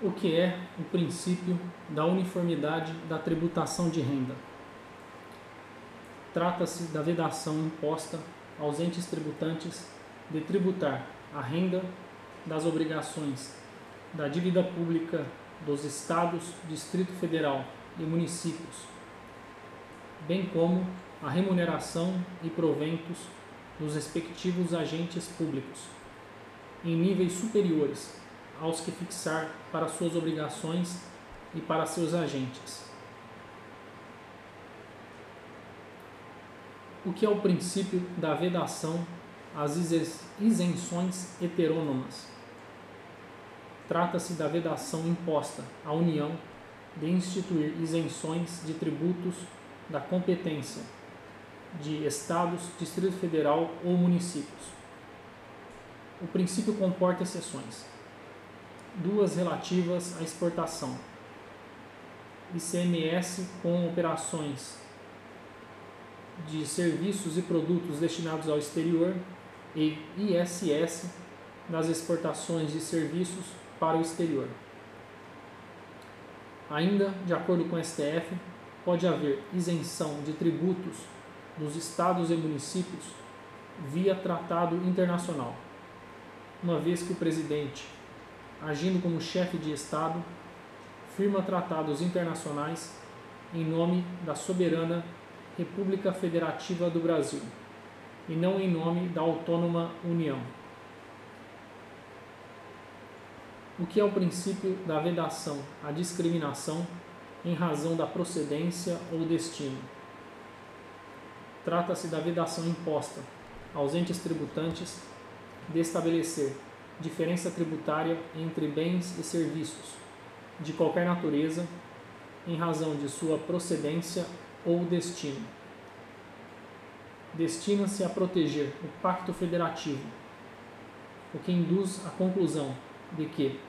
O que é o princípio da uniformidade da tributação de renda? Trata-se da vedação imposta aos entes tributantes de tributar a renda das obrigações da dívida pública dos Estados, Distrito Federal e municípios, bem como a remuneração e proventos dos respectivos agentes públicos, em níveis superiores aos que fixar para suas obrigações e para seus agentes. O que é o princípio da vedação às isenções heterônomas? Trata-se da vedação imposta à União de instituir isenções de tributos da competência de estados, Distrito Federal ou municípios. O princípio comporta exceções duas relativas à exportação. ICMS com operações de serviços e produtos destinados ao exterior e ISS nas exportações de serviços para o exterior. Ainda, de acordo com o STF, pode haver isenção de tributos dos estados e municípios via tratado internacional, uma vez que o presidente agindo como chefe de Estado, firma tratados internacionais em nome da soberana República Federativa do Brasil e não em nome da Autônoma União. O que é o princípio da vedação à discriminação em razão da procedência ou destino? Trata-se da vedação imposta aos entes tributantes de estabelecer diferença tributária entre bens e serviços de qualquer natureza em razão de sua procedência ou destino. Destina-se a proteger o Pacto Federativo, o que induz à conclusão de que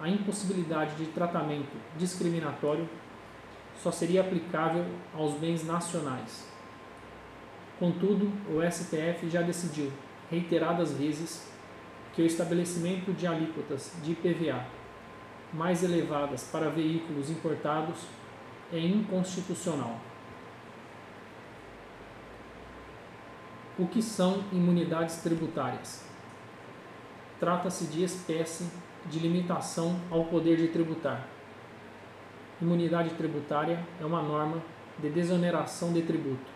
a impossibilidade de tratamento discriminatório só seria aplicável aos bens nacionais. Contudo, o STF já decidiu reiteradas vezes que o estabelecimento de alíquotas de IPVA mais elevadas para veículos importados é inconstitucional. O que são imunidades tributárias? Trata-se de espécie de limitação ao poder de tributar. Imunidade tributária é uma norma de desoneração de tributo.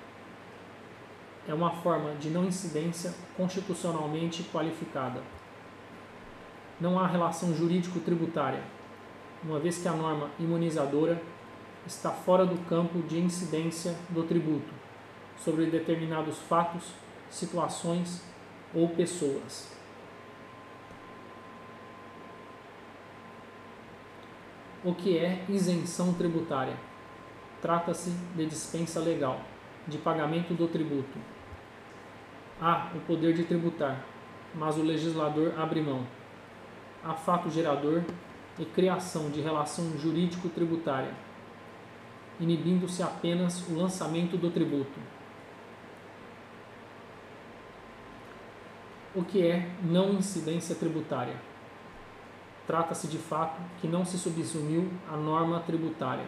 É uma forma de não incidência constitucionalmente qualificada não há relação jurídico-tributária, uma vez que a norma imunizadora está fora do campo de incidência do tributo sobre determinados fatos, situações ou pessoas. O que é isenção tributária? Trata-se de dispensa legal, de pagamento do tributo. Há o poder de tributar, mas o legislador abre mão a fato gerador e criação de relação jurídico-tributária, inibindo-se apenas o lançamento do tributo. O que é não incidência tributária? Trata-se de fato que não se subsumiu à norma tributária.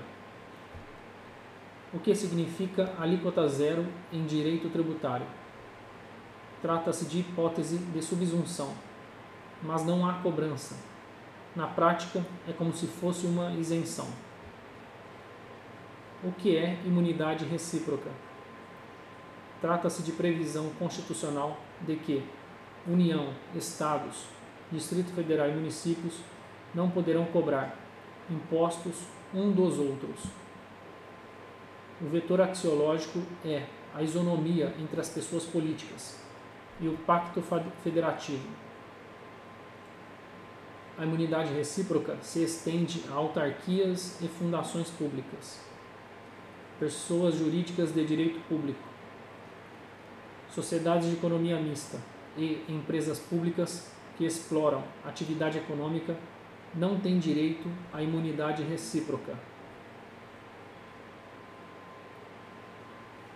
O que significa alíquota zero em direito tributário? Trata-se de hipótese de subsunção mas não há cobrança. Na prática, é como se fosse uma isenção. O que é imunidade recíproca? Trata-se de previsão constitucional de que União, Estados, Distrito Federal e municípios não poderão cobrar impostos um dos outros. O vetor axiológico é a isonomia entre as pessoas políticas e o pacto federativo a imunidade recíproca se estende a autarquias e fundações públicas, pessoas jurídicas de direito público, sociedades de economia mista e empresas públicas que exploram atividade econômica não têm direito à imunidade recíproca.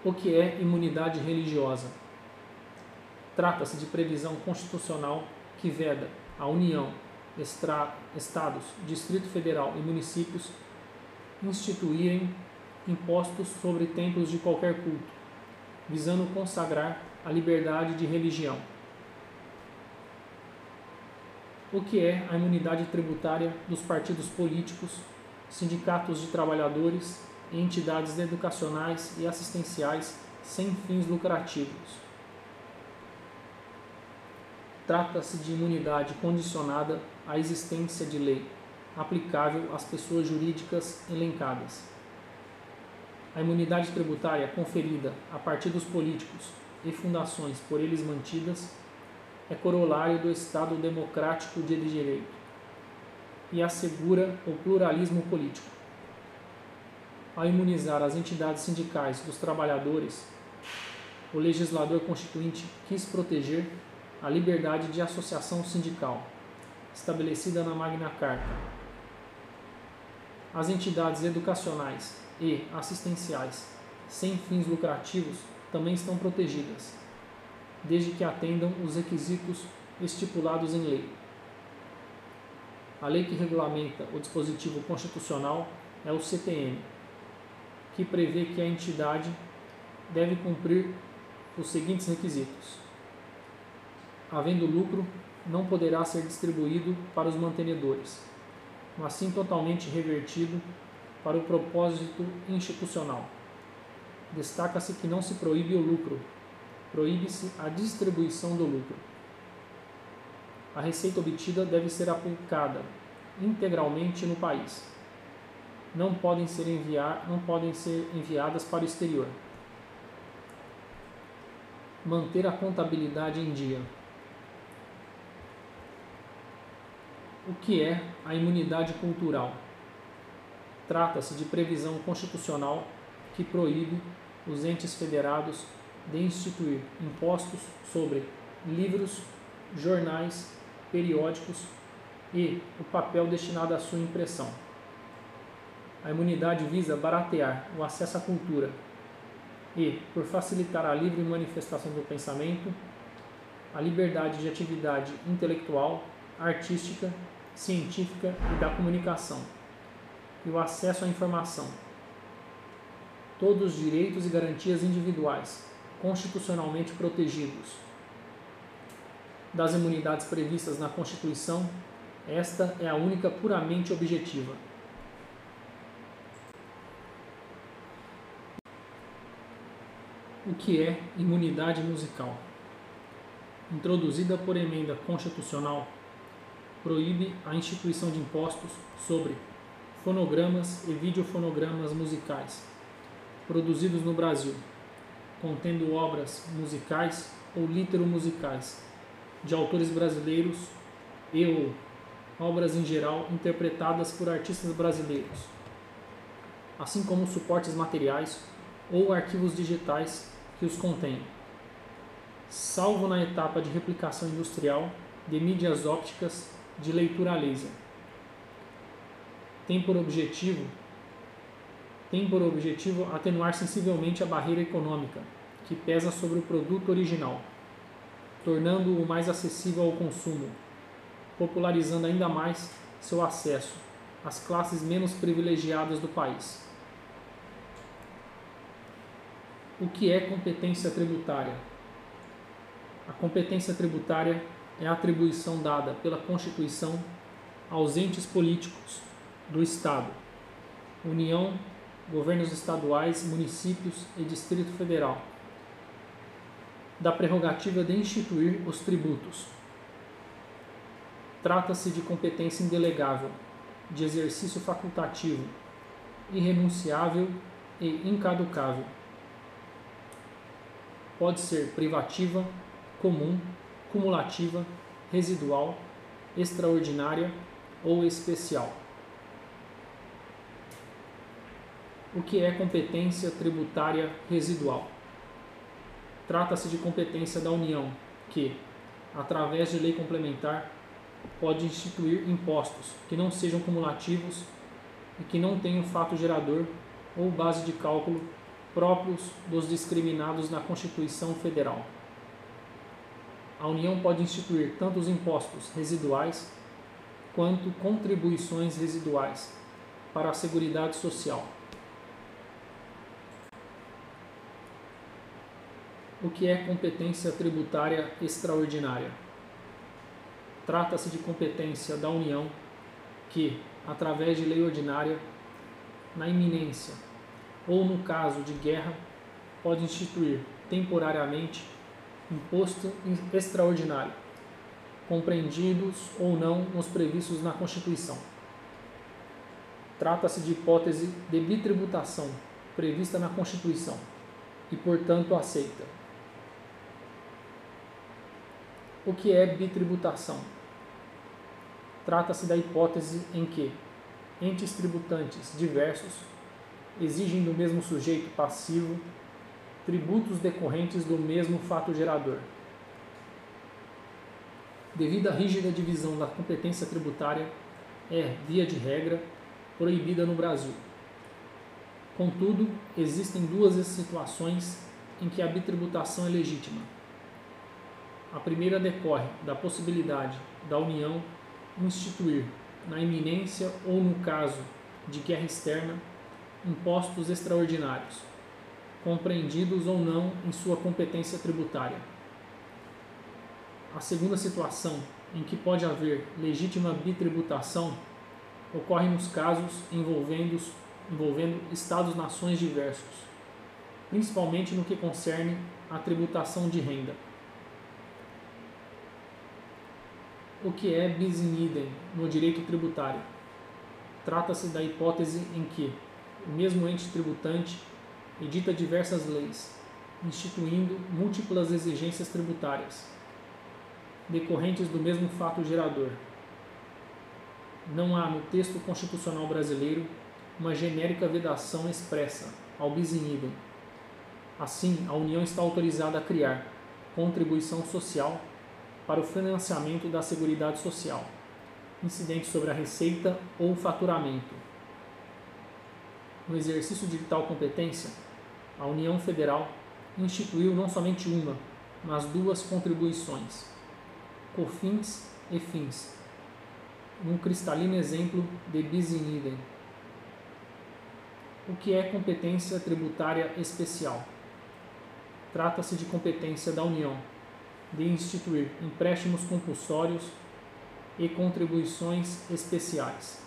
O que é imunidade religiosa? Trata-se de previsão constitucional que veda a união estados, Distrito Federal e municípios instituírem impostos sobre templos de qualquer culto, visando consagrar a liberdade de religião. O que é a imunidade tributária dos partidos políticos, sindicatos de trabalhadores e entidades educacionais e assistenciais sem fins lucrativos? Trata-se de imunidade condicionada à existência de lei, aplicável às pessoas jurídicas elencadas. A imunidade tributária conferida a partidos políticos e fundações por eles mantidas é corolário do Estado democrático de direito e assegura o pluralismo político. Ao imunizar as entidades sindicais dos trabalhadores, o legislador constituinte quis proteger a liberdade de associação sindical, estabelecida na Magna Carta. As entidades educacionais e assistenciais sem fins lucrativos também estão protegidas, desde que atendam os requisitos estipulados em lei. A lei que regulamenta o dispositivo constitucional é o CTN, que prevê que a entidade deve cumprir os seguintes requisitos: havendo lucro, não poderá ser distribuído para os mantenedores, mas sim totalmente revertido para o propósito institucional. Destaca-se que não se proíbe o lucro, proíbe-se a distribuição do lucro. A receita obtida deve ser aplicada integralmente no país. Não podem ser, enviar, não podem ser enviadas para o exterior. Manter a contabilidade em dia. O que é a imunidade cultural? Trata-se de previsão constitucional que proíbe os entes federados de instituir impostos sobre livros, jornais, periódicos e o papel destinado à sua impressão. A imunidade visa baratear o acesso à cultura e, por facilitar a livre manifestação do pensamento, a liberdade de atividade intelectual, artística científica e da comunicação, e o acesso à informação. Todos os direitos e garantias individuais, constitucionalmente protegidos. Das imunidades previstas na Constituição, esta é a única puramente objetiva. O que é imunidade musical? Introduzida por emenda constitucional proíbe a instituição de impostos sobre fonogramas e videofonogramas musicais produzidos no Brasil, contendo obras musicais ou litero-musicais de autores brasileiros e ou obras em geral interpretadas por artistas brasileiros, assim como suportes materiais ou arquivos digitais que os contêm, salvo na etapa de replicação industrial de mídias ópticas de leitura laser. Tem por objetivo tem por objetivo atenuar sensivelmente a barreira econômica que pesa sobre o produto original, tornando-o mais acessível ao consumo, popularizando ainda mais seu acesso às classes menos privilegiadas do país. O que é competência tributária? A competência tributária é a atribuição dada pela Constituição aos entes políticos do Estado, União, governos estaduais, municípios e Distrito Federal, da prerrogativa de instituir os tributos. Trata-se de competência indelegável, de exercício facultativo, irrenunciável e incaducável. Pode ser privativa, comum cumulativa, residual, extraordinária ou especial. O que é competência tributária residual? Trata-se de competência da União, que, através de lei complementar, pode instituir impostos que não sejam cumulativos e que não tenham fato gerador ou base de cálculo próprios dos discriminados na Constituição Federal a União pode instituir tanto os impostos residuais quanto contribuições residuais para a Seguridade Social. O que é competência tributária extraordinária? Trata-se de competência da União que, através de lei ordinária, na iminência ou no caso de guerra, pode instituir temporariamente imposto extraordinário, compreendidos ou não nos previstos na Constituição. Trata-se de hipótese de bitributação prevista na Constituição e, portanto, aceita. O que é bitributação? Trata-se da hipótese em que entes tributantes diversos exigem do mesmo sujeito passivo tributos decorrentes do mesmo fato gerador. Devido à rígida divisão da competência tributária, é, via de regra, proibida no Brasil. Contudo, existem duas situações em que a bitributação é legítima. A primeira decorre da possibilidade da União instituir, na iminência ou no caso de guerra externa, impostos extraordinários, compreendidos ou não em sua competência tributária. A segunda situação em que pode haver legítima bitributação ocorre nos casos envolvendo, envolvendo Estados-nações diversos, principalmente no que concerne à tributação de renda. O que é bis in idem no direito tributário? Trata-se da hipótese em que o mesmo ente tributante edita diversas leis, instituindo múltiplas exigências tributárias, decorrentes do mesmo fato gerador. Não há no texto constitucional brasileiro uma genérica vedação expressa ao bis in idem. Assim, a União está autorizada a criar contribuição social para o financiamento da Seguridade Social, incidente sobre a receita ou faturamento. No exercício de tal competência, a União Federal instituiu não somente uma, mas duas contribuições, COFINS e FINS, num cristalino exemplo de bis in idem. O que é competência tributária especial? Trata-se de competência da União de instituir empréstimos compulsórios e contribuições especiais.